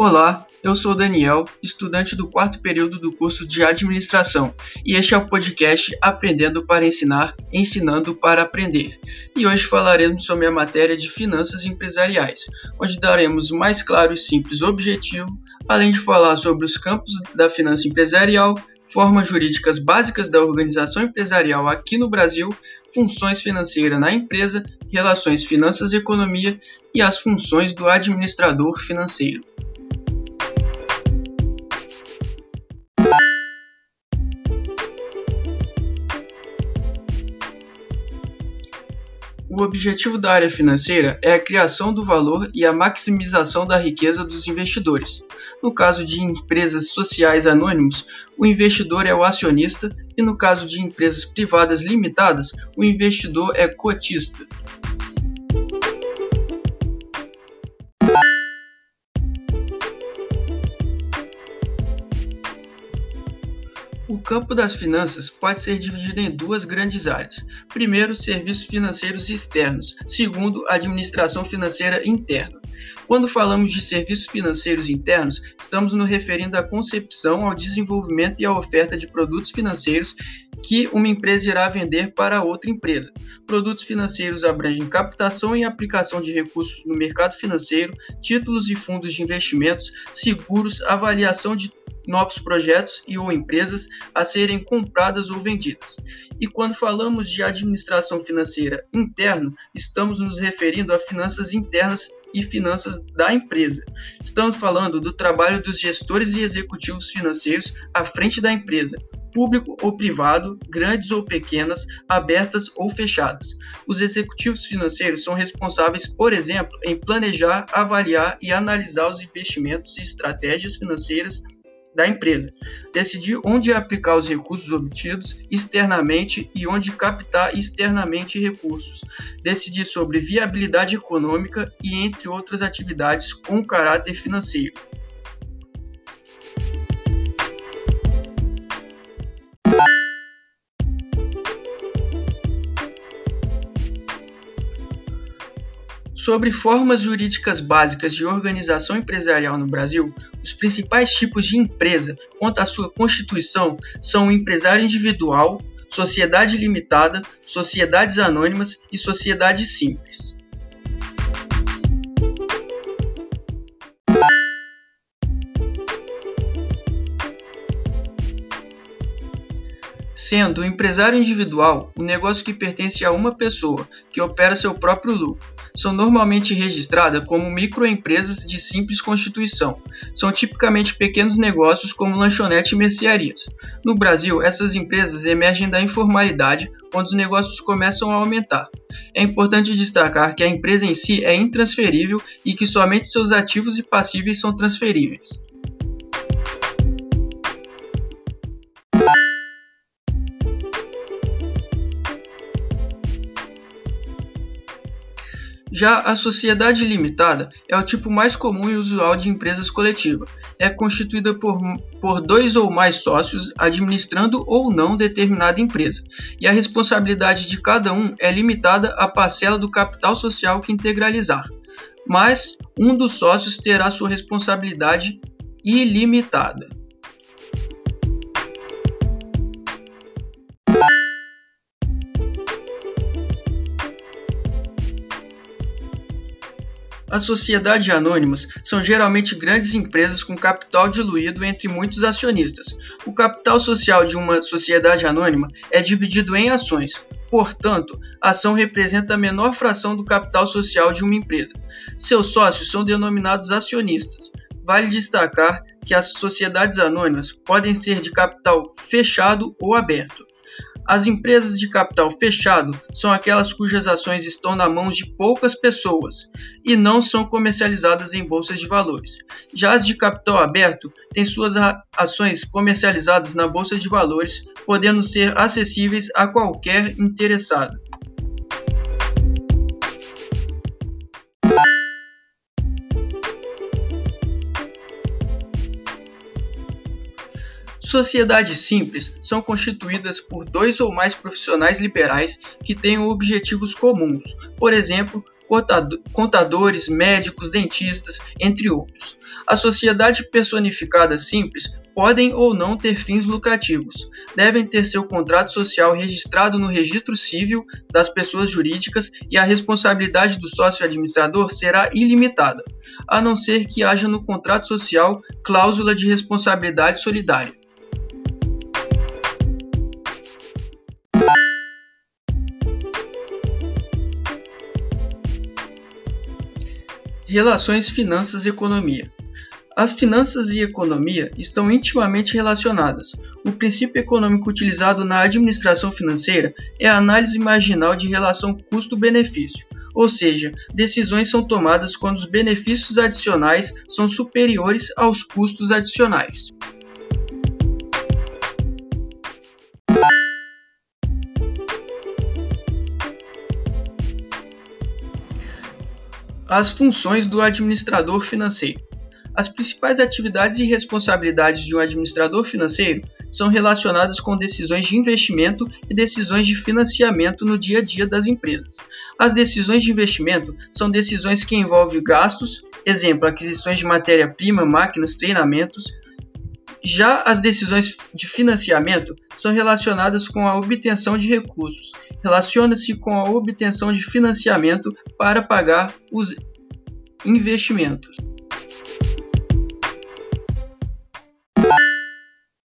Olá, eu sou Daniel, estudante do quarto período do curso de Administração, e este é o podcast Aprendendo para Ensinar, Ensinando para Aprender. E hoje falaremos sobre a matéria de Finanças Empresariais, onde daremos o mais claro e simples objetivo, além de falar sobre os campos da finança empresarial, formas jurídicas básicas da organização empresarial aqui no Brasil, funções financeiras na empresa, relações finanças e economia e as funções do administrador financeiro. O objetivo da área financeira é a criação do valor e a maximização da riqueza dos investidores. No caso de empresas sociais anônimos, o investidor é o acionista, e no caso de empresas privadas limitadas, o investidor é cotista. O campo das finanças pode ser dividido em duas grandes áreas. Primeiro, serviços financeiros externos. Segundo, administração financeira interna. Quando falamos de serviços financeiros internos, estamos nos referindo à concepção, ao desenvolvimento e à oferta de produtos financeiros que uma empresa irá vender para outra empresa. Produtos financeiros abrangem captação e aplicação de recursos no mercado financeiro, títulos e fundos de investimentos, seguros, avaliação de novos projetos e ou empresas a serem compradas ou vendidas. E quando falamos de administração financeira interna, estamos nos referindo a finanças internas e finanças da empresa. Estamos falando do trabalho dos gestores e executivos financeiros à frente da empresa, público ou privado, grandes ou pequenas, abertas ou fechadas. Os executivos financeiros são responsáveis, por exemplo, em planejar, avaliar e analisar os investimentos e estratégias financeiras da empresa, decidir onde aplicar os recursos obtidos externamente e onde captar externamente recursos, decidir sobre viabilidade econômica e entre outras atividades com caráter financeiro. Sobre formas jurídicas básicas de organização empresarial no Brasil, os principais tipos de empresa quanto à sua constituição são o empresário individual, sociedade limitada, sociedades anônimas e sociedade simples. Sendo o empresário individual um negócio que pertence a uma pessoa, que opera seu próprio lucro. São normalmente registradas como microempresas de simples constituição. São tipicamente pequenos negócios como lanchonete e mercearias. No Brasil, essas empresas emergem da informalidade, quando os negócios começam a aumentar. É importante destacar que a empresa em si é intransferível e que somente seus ativos e passíveis são transferíveis. Já a sociedade limitada é o tipo mais comum e usual de empresas coletivas. É constituída por, por dois ou mais sócios administrando ou não determinada empresa, e a responsabilidade de cada um é limitada à parcela do capital social que integralizar. Mas um dos sócios terá sua responsabilidade ilimitada. As sociedades anônimas são geralmente grandes empresas com capital diluído entre muitos acionistas. O capital social de uma sociedade anônima é dividido em ações, portanto, a ação representa a menor fração do capital social de uma empresa. Seus sócios são denominados acionistas. Vale destacar que as sociedades anônimas podem ser de capital fechado ou aberto. As empresas de capital fechado são aquelas cujas ações estão na mão de poucas pessoas e não são comercializadas em bolsas de valores. Já as de capital aberto têm suas ações comercializadas na bolsa de valores, podendo ser acessíveis a qualquer interessado. Sociedades simples são constituídas por dois ou mais profissionais liberais que tenham objetivos comuns, por exemplo, contadores, médicos, dentistas, entre outros. A sociedade personificada simples podem ou não ter fins lucrativos. Devem ter seu contrato social registrado no registro civil das pessoas jurídicas e a responsabilidade do sócio administrador será ilimitada, a não ser que haja no contrato social cláusula de responsabilidade solidária. Relações finanças e economia. As finanças e economia estão intimamente relacionadas. O princípio econômico utilizado na administração financeira é a análise marginal de relação custo-benefício, ou seja, decisões são tomadas quando os benefícios adicionais são superiores aos custos adicionais. As funções do administrador financeiro. As principais atividades e responsabilidades de um administrador financeiro são relacionadas com decisões de investimento e decisões de financiamento no dia a dia das empresas. As decisões de investimento são decisões que envolvem gastos, exemplo, aquisições de matéria-prima, máquinas, treinamentos. Já as decisões de financiamento são relacionadas com a obtenção de recursos, relaciona-se com a obtenção de financiamento para pagar os investimentos.